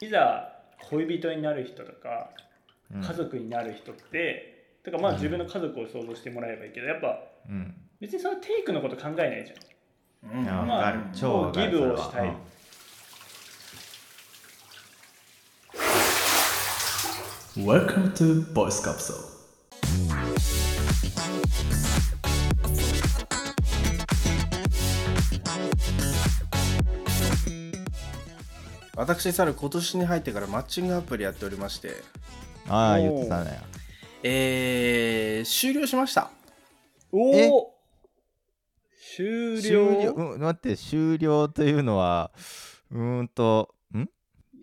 いざ恋人になる人とかうん。家族になる人って、とかまあ自分の家族を想像してもらえばいいけどやっぱうん。別にそのテイクのこと考えないじゃん。うん。まあ超ギブをしたい。うん。Welcome to Voice Capsule. 私猿今年に入ってからマッチングアプリやっておりまして。ああ言ってたね。えー、終了しました。えおお終終了。了、うん、待って終了というのはうーんとん？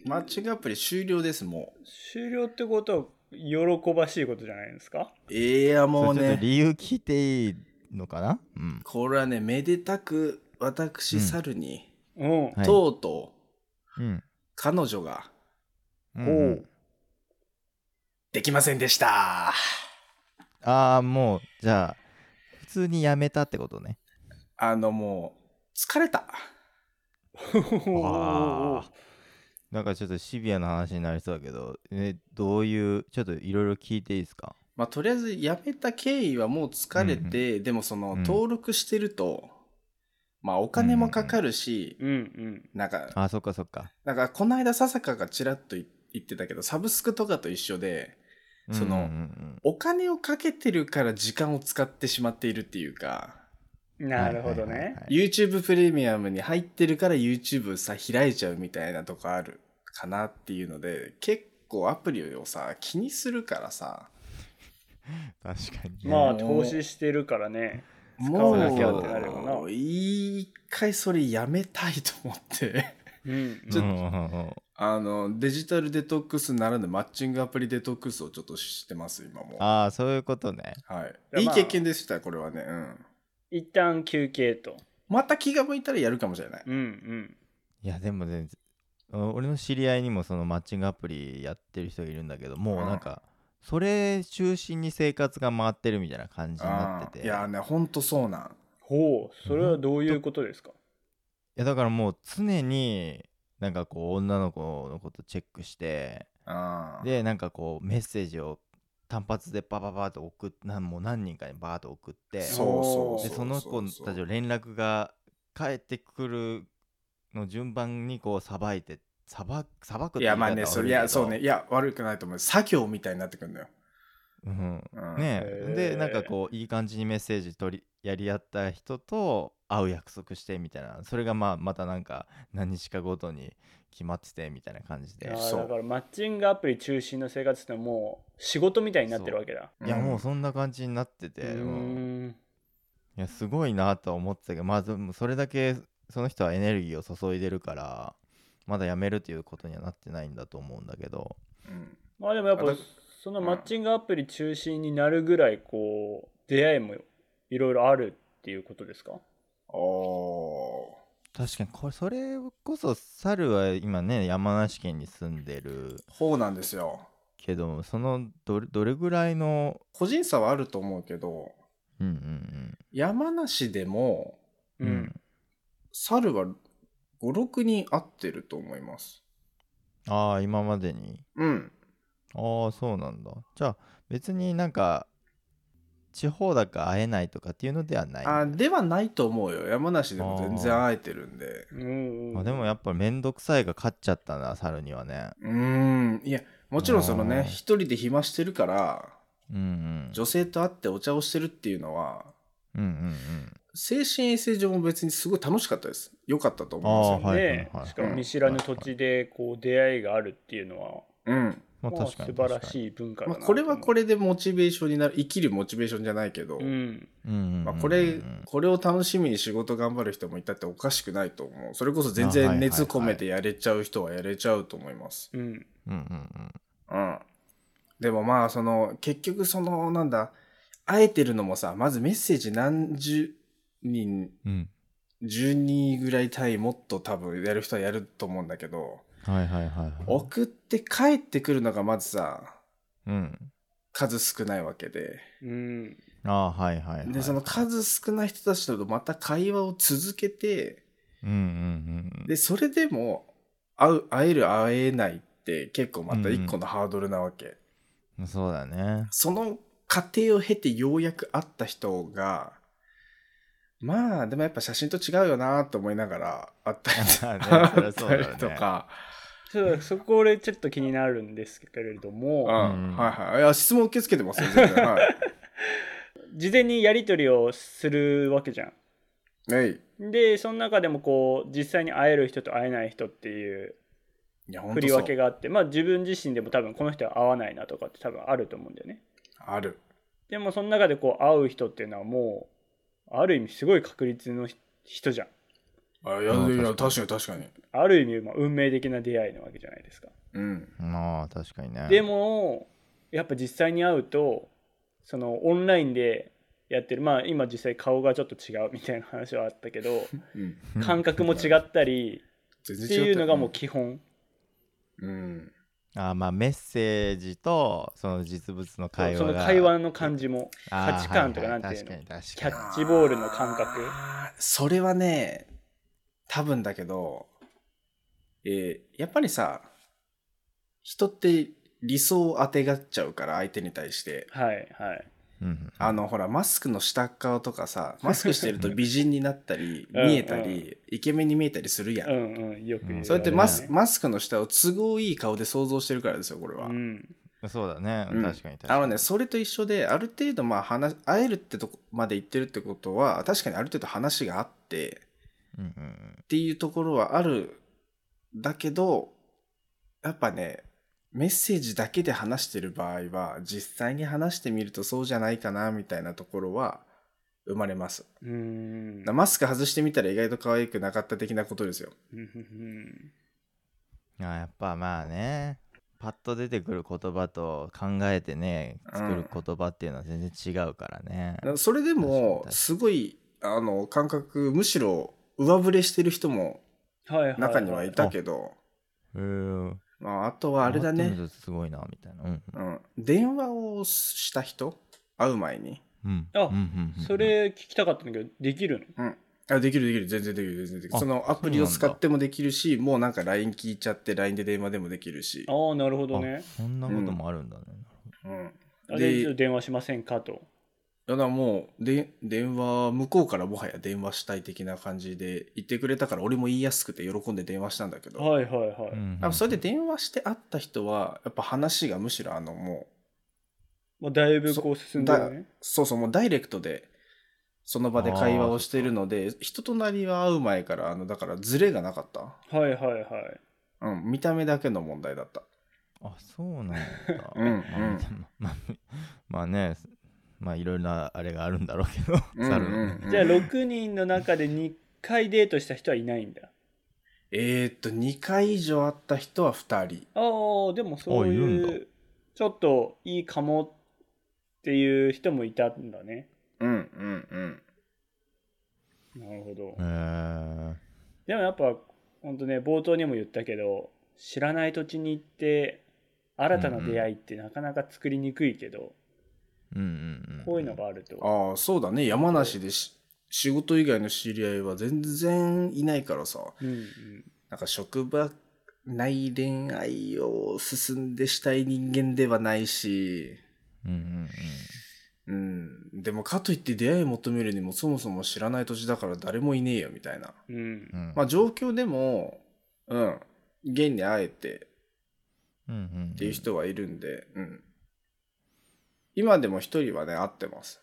マッチングアプリ終了ですも終了ってことは喜ばしいことじゃないですか？ういやもうそれちょっとね理由聞いていいのかな？うん。これはねめでたく私猿に、うん、はい。とうとううん。彼女がうんおうできませんでした。ああもうじゃあ普通にやめたってことね。あのもう疲れた。なんかちょっとシビアな話になりそうだけど、えどういうちょっといろいろ聞いていいですか？まあとりあえず辞めた経緯はもう疲れて、でもそのうん。登録してると、まあお金もかかるし、うんうん。なんかあそっかそっか。なんかこの間笹香がちらっと言言ってたけどサブスクとかと一緒でそのうんうんうんお金をかけてるから時間を使ってしまっているっていうかなるほどはいはいはいねはい。YouTube プレミアムに入ってるから YouTube さ開いちゃうみたいなとこあるかなっていうので結構アプリをさ気にするからさ。確かにね、まあね投資してるからねもわなきゃってな。るよなう一回それやめたいと思って。うん。ちょっとうんうんうんあのデジタルデトックスならぬマッチングアプリデトックスをちょっとしてます今も。ああそういうことね。はい、いいまあ経験でしたこれはね。うん。一旦休憩と。また気が向いたらやるかもしれない。うんうん。いやでも全然あ俺の知り合いにもそのマッチングアプリやってる人がいるんだけどもうなんかそれ中心に生活が回ってるみたいな感じになってて。いやねほんとそうなん。ほうそれはどういうことですか？いやだからもう常になんかこう女の子のことチェックしてでなんかこうメッセージを単発でバババーと送っなんもう何人かにバーッと送ってそうそうでその子たちを連絡が返ってくるの順番にこうさばいてさばさばくっていやまあねそれい悪けどやそうね。いや悪くないと思う。作業みたいになってくるのよ、うん。うん。ねでなんかこういい感じにメッセージ取りやり合った人と会う約束してみたいな。それがまあまたなんか何日かごとに決まっててみたいな感じで。だからマッチングアプリ中心の生活ってのはもう仕事みたいになってるわけだ。いやもうそんな感じになってて、うん。んいやすごいなとは思ってたけどまあそれだけその人はエネルギーを注いでるからまだ辞めるっていうことにはなってないんだと思うんだけど。うん。まあでもやっぱそのマッチングアプリ中心になるぐらいこう出会いもいろいろあるっていうことですか？お確かに。これそれこそ猿は今ね山梨県に住んでるーそうなんですよ。けどそのどれどれぐらいの個人差はあると思うけどうんうん。山梨でもうん。うん。猿は56人会ってると思います。ああ今までに？うん。ああそうなんだ。じゃあ別になんか地方だから会えないとかっていうのではない？あではないと思うよ。山梨でも全然会えてるんで。うんうん。まあ、でもやっぱめんどくさいが勝っちゃったな猿にはね。うーん。いやもちろんそのね一人で暇してるからうんうん。女性と会ってお茶をしてるっていうのはうんうんうん精神衛生上も別にすごい楽しかったです。良かったと思いますよ、はいねはいはい。しかも見知らぬ土地でこう出会いがあるっていうのは、うん。まあ、まあ確かに素晴らい、しい文化だまあ、なこれはこれ、れでモチベーションになる生きるモチベーションじゃないけど、うん、うんうんうんうん。まあ、これこれを楽しみに仕事頑張る人もいたっておかしくないと思う。それこそ全然熱込めてやれちゃう人はやれちゃうと思います。うん、うんうん。うん。でもまあその結局そのなんだ会えてるのもさまずメッセージ何十人うん。うん10人ぐらい単位もっと多分やる人はやると思うんだけどはいはいはいはい。送って帰ってくるのがまずさうん。数少ないわけで。うん、ああはいはいはい。でその数少ない人たちとまた会話を続けてうんうんうんでそれでも会う会える会えないっって結構また一個のハードルなわけ。そうだね。その過程を経てようやく会った人が、まあ、でもやっぱ写真と違うよなと思いながら会ったりまあねそりとか、そうそこ俺ちょっと気になるんですけれどうん、も、はいはい。いや、質問受け付けてますよ、全然。はい。事前にやり取りをするわけじゃん。はい。でその中でもこう実際に会える人と会えない人っていう振り分けがあってまあ自分自身でも多分この人は会わないなとかって多分あると思うんだよね。ある。でもその中でこう会う人っていうのはもうある意味すごい確率のひ人じゃん。あいや、うんいや、確確かに確かに。ある意味まあ運命的な出会いなわけじゃないですか。うん。まあ確かにねでもやっぱ実際に会うとそのオンラインでやってるまあ今実際顔がちょっと違うみたいな話はあったけど うん。感覚も違ったり全っていうのがもう基本。うん。あまあメッセージとその実物の会話そがの会話の感じも価値観とかはないんていうの？はい確キャッチボールの感覚？それはね、多分だけど、えーやっぱりさ、人って理想を当てがっちゃうから、相手に対して。はいはいあの、ほら、マスクの下っ側とかさ、マスクしてると美人になったり、うん。見えたり、イケメンに見えたりするやん。うんうんよく言うよね。それってマスマスクの下を都合いい顔で想像してるからですよ、これは。うん。そうだね、うん。確かに確かに。あのね、それと一緒で、ある程度、まあ、話、会えるってとこまで言ってるってことは、確かにある程度話があって、うんうんうん。っていうところはある。だけど、やっぱね、メッセージだけで話してる場合は、実際に話してみるとそうじゃないかな、みたいなところは生まれます。うーんマスク外してみたら意外と可愛くなかった的なことですよ。うんうんあやっぱまあねパッと出てくる言葉と考えてね作る言葉っていうのは全然違うからね、それでもすごい、あの、感覚、むしろ上振れしてる人もはいはい中にはいたけど、へーまあ、あとはあれだねすごいなみたいなうんうん、電話をした人？会う前に。うんあうんうんうんそれ聞きたかったんだけどできるの？うん。あできるできる。全然できる。全然できる。あそのアプリを使ってもできるし、もうなんか LINE 聞いちゃって LINE で電話でもできるし。ああなるほどねそんなこともあるんだね、うん。あで電話しませんかとだからもうで、電話、向こうからもはや電話したい的な感じで言ってくれたから、俺も言いやすくて喜んで電話したんだけど、はいはいはい、うんうんやっぱそれで電話して会った人は、やっぱ話がむしろあのもうまあ、だいぶこう進んでるね、そうそう、もうダイレクトで、その場で会話をしているので、人となりは会う前から、あの、だからズレがなかった。はいはいはいうん、見た目だけの問題だった。あそうなんだうんうん、まあねまあいろいろなあれがあるんだろうけどうん猿のねうん。うんじゃあ6人の中で2回デートした人はいないんだ。えー、っと、2回以上会った人は2人。ああでもそうあいうちょっといいかもっていう人もいたんだね。うんうんうん。なるほど。へー。でもやっぱ本当ね冒頭にも言ったけど知らない土地に行って新たな出会いってなかなか作りにくいけど、うんうんうんこういうのがあるとああ、そうだね。山梨でし仕事以外の知り合いは全然いないからさ。うんうんなんか職場内恋愛を進んでしたい人間ではないし、うんうんうん。でもかといって出会い求めるにもそもそも知らない土地だから誰もいねえよみたいな。うんうんまあ状況でも、うん。現に会えてうんうんっていう人はいるんで、うん。今でも一人はね、会ってます。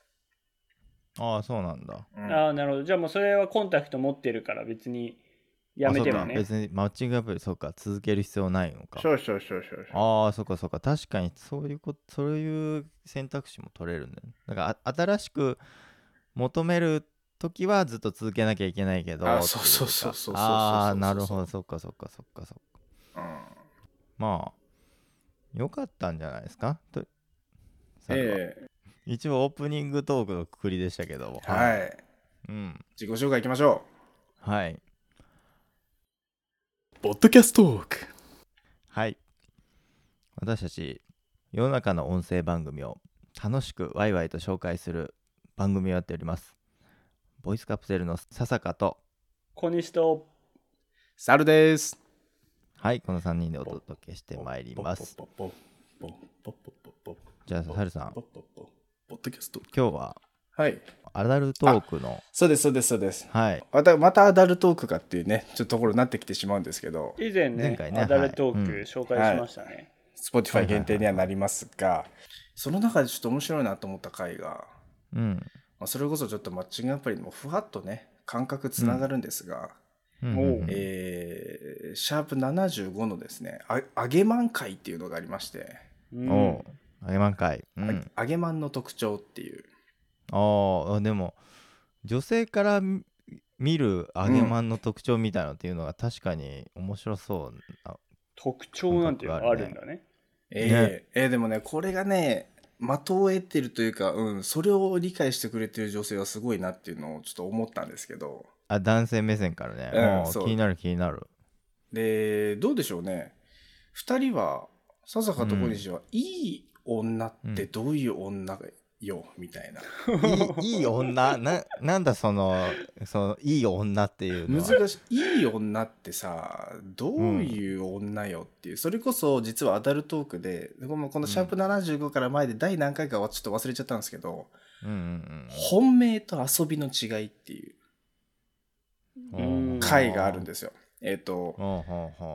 ああそうなんだ。うん。ああなるほど。じゃあもうそれはコンタクト持ってるから別にやめてもね。別にマッチングアプリそうか続ける必要ないのか。そうそうそうそうそう。ああそうかそうか。確かにそういうことそういう選択肢も取れるんだよね。だからあ新しく求める時はずっと続けなきゃいけないけどあそうそうそうそうそうそうそうかああなるほど。そっかそっかそっかそっか。うん。まあよかったんじゃないですか？とええ。一応オープニングトークのくくりでしたけども。はい。うん。自己紹介いきましょはい。ポッドキャストトーク。はい。私たち世の中の音声番組を楽しくワイワイと紹介する番組をやっております。ボイスカプセルの笹香と。小西と。う。サルです。はいこの3人でお届けしてまいりますじゃあ、ハルさん。ポッドキャスト。今日は、はい。アダルトークの。そうです、そうです、そうです。はい。また、またアダルトークかっていうね、ちょっとところになってきてしまうんですけど。以前ね、前回ねアダルトーク紹介しましたね。Spotify、限定にはなりますが、その中でちょっと面白いなと思った回が、うん。まあ、それこそちょっとマッチングアプリもふわっとね、感覚つながるんですが、うん、うん、えー、シャープ75のですね、あげ満開っていうのがありまして、うん、おうあげまんかい、うあん、揚げまんの特徴っていう。ああでも女性から見見る揚げまんの特徴みたいなのっていうのが確かに面白そうな、特徴なんていうのがあるんだね。えーえーでもねこれがね的を得てるというか、うん、それを理解してくれてる女性はすごいなっていうのをちょっと思ったんですけど。あ男性目線からね、うんもうそう。気になる気になる。でどうでしょうね。2人は笹香と小西は、いい女ってどういう女よ、みたいな。いい いい女？ななんだそのそのいい女っていうのは？難しい。いい女ってさどういう女よっていう、それこそ実はアダルトークでこのこのシャープ75から前で第何回かはちょっと忘れちゃったんですけど、うんうん本命と遊びの違いっていううん。うん回があるんですよ。えっ、と、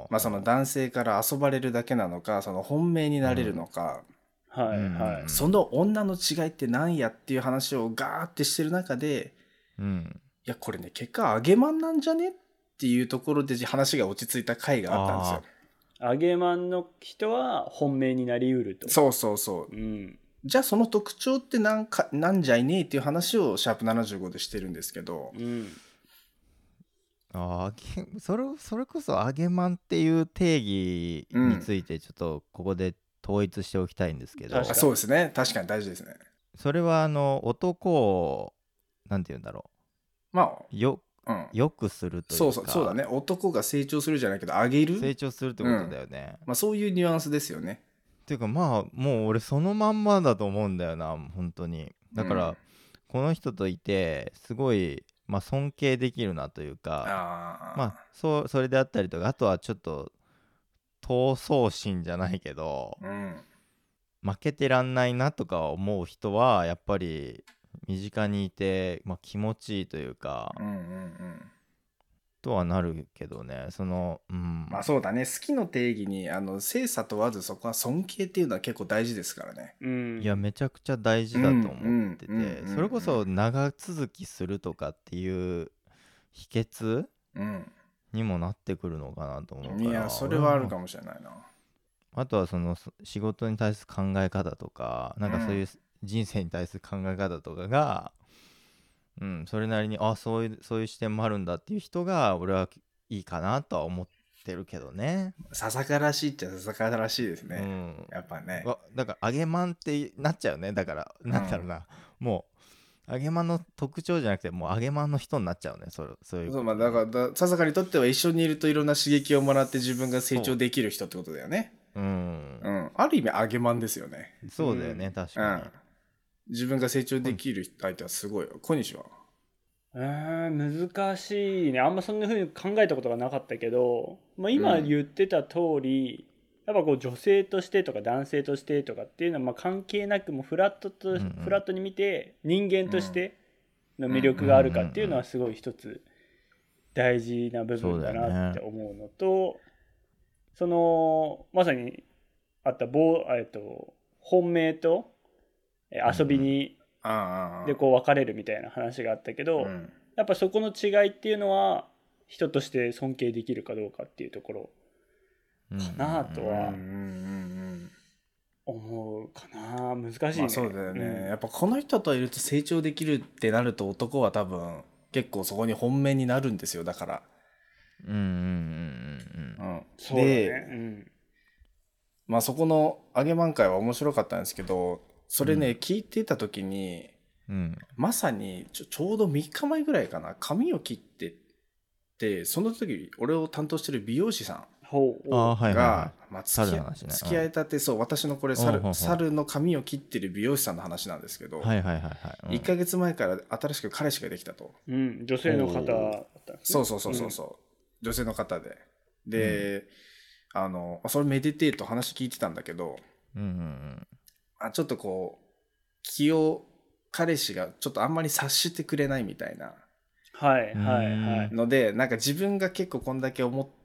まあその男性から遊ばれるだけなのかその本命になれるのか、はいうんはい、うん。その女の違いって何やっていう話をガーってしてる中でうん。いやこれね結果揚げまんなんじゃねっていうところで話が落ち着いた回があったんですよ。揚げまんの人は本命になりうると。そうそうそう。うん。じゃあその特徴ってなんかなんじゃいねえっていう話をシャープ75でしてるんですけど、うん。あそれそれこそ揚げまんっていう定義についてちょっとここで統一しておきたいんですけど、そうですね。確かに大事ですね。それはあの男をなんて言うんだろまうよあ、うん、よくするというか。そうそうそうだね。男が成長するじゃないけど上げる、成長するってことだよね、まあ、そういうニュアンスですよね。っていうかまあもう俺そのまんまだと思うんだよな本当に。だから、うん。この人といてすごい、まあ、尊敬できるなというかまあそうそれであったりとかあとはちょっと闘争心じゃないけどうん。負けてらんないなとか思う人はやっぱり身近にいて、まあ、気持ちいいというか、うんうんうん。とはなるけどね。そのうん。まあそうだね。好きの定義にあの精査問わずそこは尊敬っていうのは結構大事ですからね。うん。いやめちゃくちゃ大事だと思ってて、それこそ長続きするとかっていう秘訣うん、にもなってくるのかなと思うからいやそれはあるかももしれないな。あとはそのそ仕事に対する考え方とかなんかそういう人生に対する考え方とかが、うん、それなりにあそういうそういう視点もあるんだっていう人が俺はいいかなとは思ってるけどね。笹からしいっちゃ笹かららしいですうね。ん、やっぱね。わだから揚げまんってなっちゃうねだからなんだろうな、もう揚げまんの特徴じゃなくてもう揚げまんの人になっちゃうねそれそういうそうまあだからだ笹香にとっては一緒にいるといろんな刺激をもらって自分が成長できる人ってことだよね。うんう、ん、ある意味揚げまんですよね。そうだよね、確うかに、ん、自分が成長できる相手はすごいよ。小西は？えー難しいねあんまそんな風に考えたことがなかったけど、まあ、今うん言ってた通り、やっぱこう女性としてとか男性としてとかっていうのはまあ関係なくもうフラットと、んうん。フラットに見て人間としての魅力があるかっていうのはすごい一つ大事な部分だなって思うのとそのまさにあった棒、えっと、本命とえ遊びにでこう別れるみたいな話があったけど、うん。やっぱそこの違いっていうのは人として尊敬できるかどうかっていうところうんかなとはうんうんうん思うかな。難しいね、まあそうだよね、うん。やっぱこの人といると成長できるってなると男は多分結構そこに本命になるんですよだから、うんうんうんうんうん、そうだね。で、うん。まあそこの揚げ満開は面白かったんですけどそれね、聞いてた時にうん。うんまさにちょちょうど3日前ぐらいかな。髪を切ってってその時俺を担当してる美容師さんああはいはいまあ、付き合い猿の話ね。付き合いたて、そう私のこれ猿猿の髪を切ってる美容師さんの話なんですけど、いはいはいはいはい、うん。1ヶ月前から新しく彼氏ができたと、うん、女性の方ね。そうそうそうそうそう、女性の方で。で、あの、それめでてえと話聞いてたんだけど、うんうんあちょっとこう、気を彼氏がちょっとあんまり察してくれないみたいな。はいはいはい。ので、なんか自分が結構こんだけ思って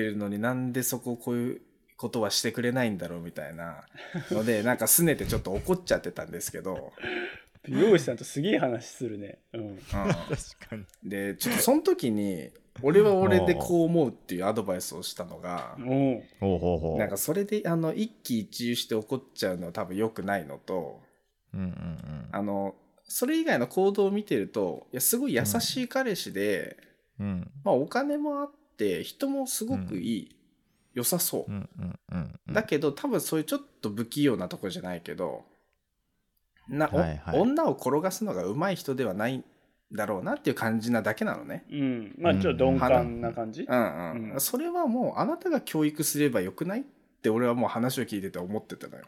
るのになんでそこをこういうことはしてくれないんだろうみたいなので、なんか拗ねてちょっと怒っちゃってたんですけど、美容師さんとすげえ話するね。うん。うん。確かに。で、ちょっとその時に、俺は俺でこう思うっていうアドバイスをしたのが、もほうほうほう。なんかそれであの一喜一憂して怒っちゃうのは多分良くないのと、うんうんうん。あの、それ以外の行動を見てると、いや、すごい優しい彼氏で、うん。まあお金もあって、人もすごくいい、良さそうう。んうんうんうんだけど多分そういうちょっと不器用なとこじゃないけど、な、おはいはい女を転がすのが上手い人ではないんだろうなっていう感じなだけなのね。う、うん。まあちょっと鈍感な感じ？うんうん。うんそれはもうあなたが教育すればよくないって俺はもう話を聞いてて思ってたのよ。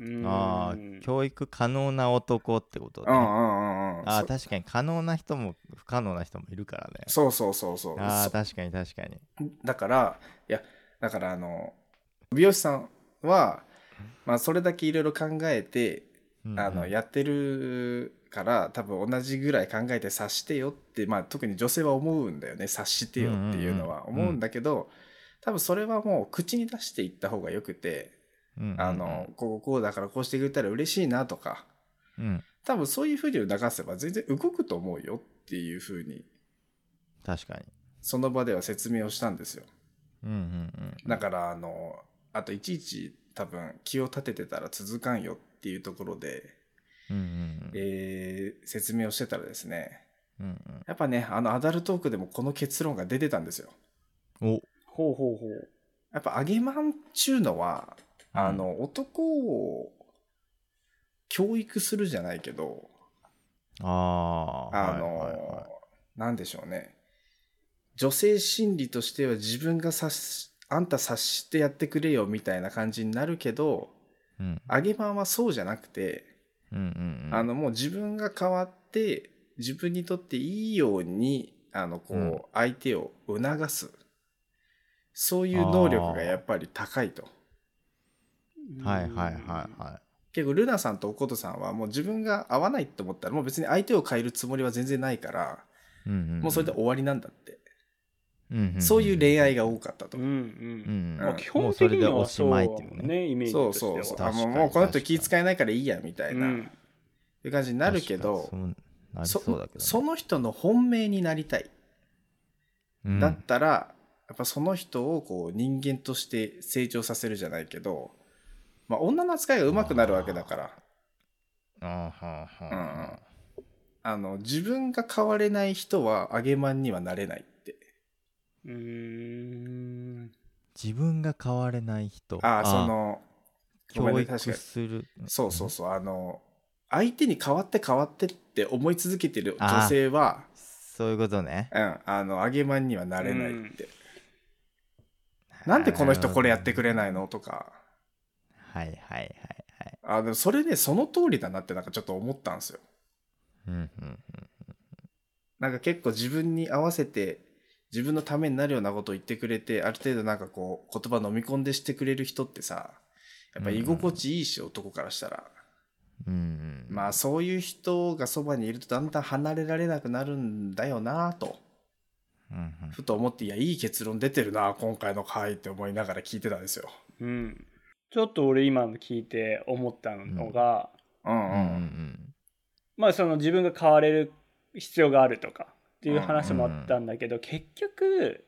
うんああ教育可能な男ってことねうんうんうんああ確かに可能な人も不可能な人もいるからね。そうそうそうそう。そああ確かに確かに。だから、いや、だからあの、美容師さんは、まあそれだけいろいろ考えて、うんうん。あの、やってるから、多分同じぐらい考えて察してよって、まあ特に女性は思うんだよね。察してよっていうのは。うんうんうん思うんだけど、多分それはもう口に出していった方がよくて、うんうんうん。あの、こうこうだからこうしてくれたら嬉しいなとか、うん多分そういうふうに促せば全然動くと思うよっていうふうに、確かにその場では説明をしたんですよ。うんうんうんだから、あの、あといちいち多分気を立ててたら続かんよっていうところで、うんうんえー説明をしてたらですね、うんうんやっぱね、あのアダルトークでもこの結論が出てたんですよ。うんおほうほうほう。やっぱ揚げまんっちゅうのは、うんあの、男を教育するじゃないけど、あああの、はいはい。はいなんでしょうね。女性心理としては自分が察し、あんた察してやってくれよみたいな感じになるけど、うん。揚げまんはそうじゃなくて、うんうんうん。あのもう自分が変わって自分にとっていいようにあのこう、うん。相手を促す。そういう能力がやっぱり高いと。はいはいはいは結構ルナさんとおことさんはもう自分が合わないと思ったらもう別に相手を変えるつもりは全然ないから、いうんうんん。もうそれで終わりなんだって、うんうんんそういう恋愛が多かったと、うんう。うん。うん基本的にはそうもうそれでおしまいっていうね。ね、イメージそうとしては。そうそう。もうこの人気使えないからいいやみたいな、うん。いう感じになるけどそそそうだけどね。その人の本命になりたい。うん。だったら、やっぱその人をこう人間として成長させるじゃないけど、まあ、女の扱いが上手くなるわけだから、あーはあはあはあの、自分が変われない人は揚げまんにはなれないって。うーん。自分が変われない人。ああ、その、教育する。そうそうそう、あの、相手に変わって変わってって思い続けてる女性は、そういうことね。うん、あの、揚げまんにはなれないって。なんでこの人これやってくれないのとか。はいはいはいはいあでもそれね、その通りだなってなんかちょっと思ったんですよ。うんうんうんなんか結構自分に合わせて自分のためになるようなことを言ってくれて、ある程度なんかこう言葉飲み込んでしてくれる人ってさ、やっぱ居心地いいし、男からしたら。うんうんまあそういう人がそばにいるとだんだん離れられなくなるんだよなと、うんうんふと思って、いや、いい結論出てるな、今回の回って思いながら聞いてたんですよ。うん。ちょっと俺今の聞いて思ったのが、うんうん。うんうんまあその自分が変われる必要があるとかっていう話もあったんだけど、結局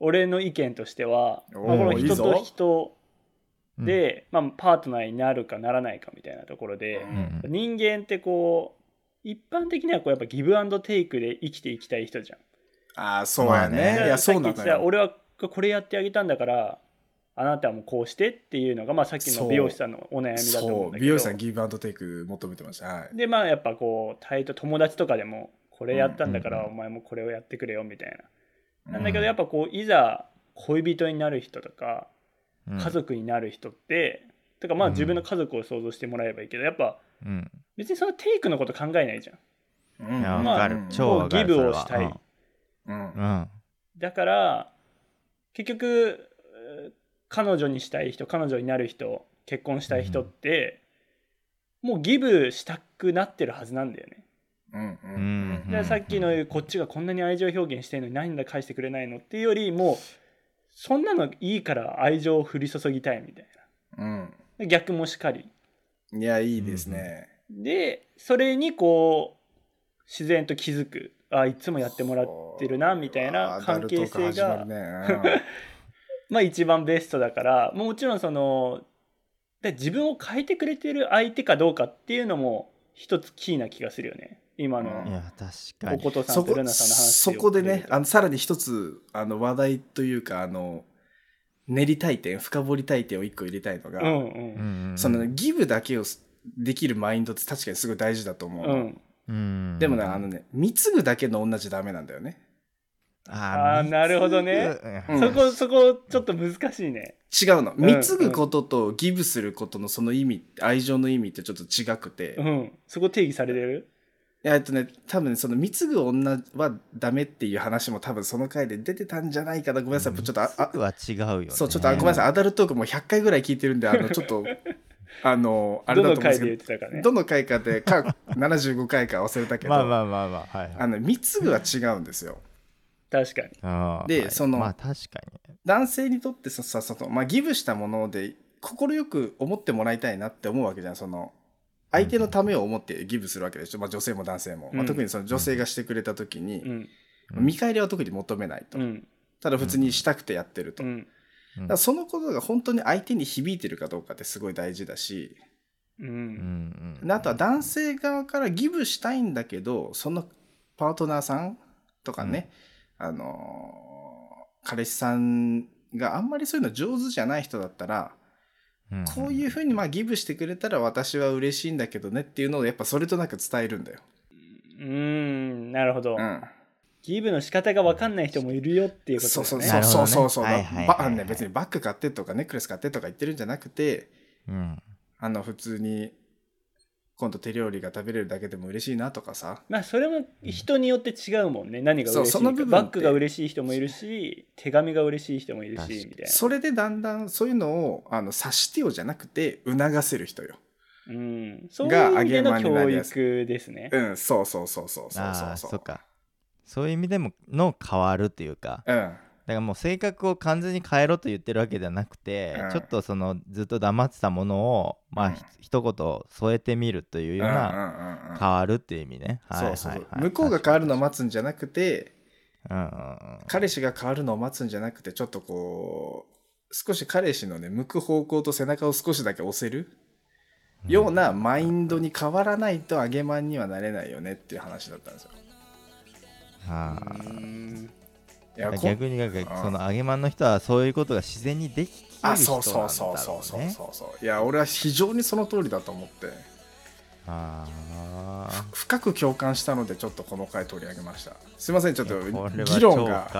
俺の意見としては、まあ、この人と人うんで、まあ、パートナーになるかならないかみたいなところで、うんうん人間ってこう一般的にはこうやっぱギブアンドテイクで生きていきたい人じゃん。ああ、そうやね。いや、そうなさっき言ってたのよ。俺はこれやってあげたんだからあなたはもうこうしてっていうのが、まあ、さっきの美容師さんのお悩みだと思うんだけど。美容師さんギブアンドテイク求めてました。はい。でまあやっぱこう対と友達とかでもこれやったんだからうんうんお前もこれをやってくれよみたいな。なんうだけどやっぱこういざ恋人になる人とかうん。家族になる人って、とかまあうん。自分の家族を想像してもらえばいいけどやっぱうん。別にそのテイクのこと考えないじゃん。うん。まあ超ギブをしたい。うん。うん。うんだから結局う彼女にしたい人彼女になる人結婚したい人って、もうギブしたくなってるはずなんだよね。うんうんうんでさっきのこっちがこんなに愛情表現してるのに何で返してくれないのっていうよりもうそんなのいいから愛情を降り注ぎたいみたいうん。な逆もしかり。いやいいですね、でそれにこう自然と気づく。あいつもやってもらってるなみたいな関係性が、ねまあ一番ベストだからもちろんそので自分を変えてくれてる相手かどうかっていうのも一つキーな気がするよね。今のおことさそこんとルナさんの話そをこでねあのさらに一つあの話題というかあの練りたい点深掘りたい点を一個入れたいのが、うんうん。そのギブだけをできるマインドって確かにすごい大事だと思うの、うん。うん。でもねあのね貢ぐだけの女じゃダメなんだよねああーなるほどね。うん。そこそこちょっと難しいね。違うの。貢ぐこととギブすることのその意味愛情の意味ってちょっと違くて、いうん。そこ定義されてる？やえっとね多分ねその貢ぐ女はダメっていう話も多分その回で出てたんじゃないかな。ごめんなさい。ちょっとあは違うよね。そうちょっとあごめんなさい。アダルトークもう100回ぐらい聞いてるんであのちょっと あのあれどだと思うんのですけど。回で言ってたかね？どの回かでか75回か忘れたけど、まあまあまあまあはいはい。あの貢ぐは違うんですよ確かに。あーはい。でそのまあ確かに。男性にとってささその、まあ、ギブしたもので快く思ってもらいたいなって思うわけじゃん。その相手のためを思ってギブするわけでしょ、まあ、女性も男性も、まあ、うん特にその女性がしてくれた時に、うん。見返りは特に求めないと、うん。ただ普通にしたくてやってると、だうん。からそのことが本当に相手に響いてるかどうかってすごい大事だし。ううん。んうんであとは男性側からギブしたいんだけどそのパートナーさんとかね、あのー彼氏さんがあんまりそういうの上手じゃない人だったら、うんこういうふうにまあギブしてくれたら私は嬉しいんだけどねっていうのをやっぱそれとなく伝えるんだよ。うんなるほど。うん、ギブの仕方が分かんない人もいるよっていうことそうだよね。そうそうそうそう。別にバッグ買ってとかネックレス買ってとか言ってるんじゃなくてうん。あの普通に今度手料理が食べれるだけでも嬉しいなとかさ。まあそれも人によって違うもんね何が嬉しいかそうその部分バッグが嬉しい人もいるし手紙が嬉しい人もいるしみたいなそれでだんだんそういうのをあの察してよじゃなくて促せる人よ。うん、そういう意味での教育ですね。うん、そうそうそうそうそうあそうそう。あそっかそういう意味でもの変わるっていうかうん。だからもう性格を完全に変えろと言ってるわけではなくて、うん。ちょっとそのずっと黙ってたものをまあ、うん。ひ一言添えてみるというような、変わるっていう意味ね、はいそうそうはいはい向こうが変わるのを待つんじゃなくてうんうんうん。彼氏が変わるのを待つんじゃなくてちょっとこう少し彼氏のね向く方向と背中を少しだけ押せるようなマインドに変わらないと揚げまんにはなれないよねっていう話だったんですよ。あうん。いやこ逆になんかうん。その揚げまんの人はそういうことが自然にでききるあ人なんだろそうそうそうそうそうそうそう。いや俺は非常にその通りだと思って。ああ深く共感したのでちょっとこの回取り上げました。すいませんちょっと議論が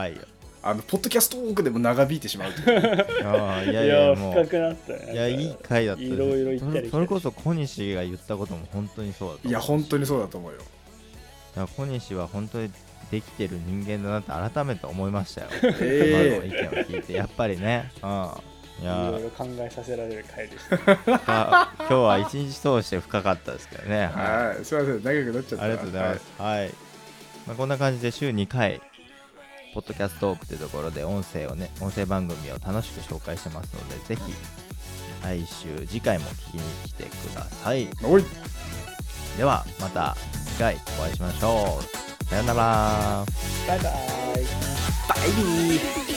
あのポッドキャストトークでも長引いてしまうという。あーいいややいやもう深くなったね。いやいい回だったいろいろ言ったり来たりそれそれこそ小西が言ったことも本当にそうだと思う。いや本当にそうだと思うよ。小西は本当にできてる人間だなって改めて思いましたよ、え 今の意見を聞いて。やっぱりね。うん。いろいろ考えさせられる回でした。深今日は一日通して深かったですけどね、はい。はいすいません長くなっちゃった。ありがとうございます。はい。まあ、こんな感じで週2回、ポッドキャストトークというところで音声をね、音声番組を楽しく紹介してますので、ぜひ来週、次回も聞きに来てください。では、また次回お会いしましょう。さよなら。バイバイ。バイビー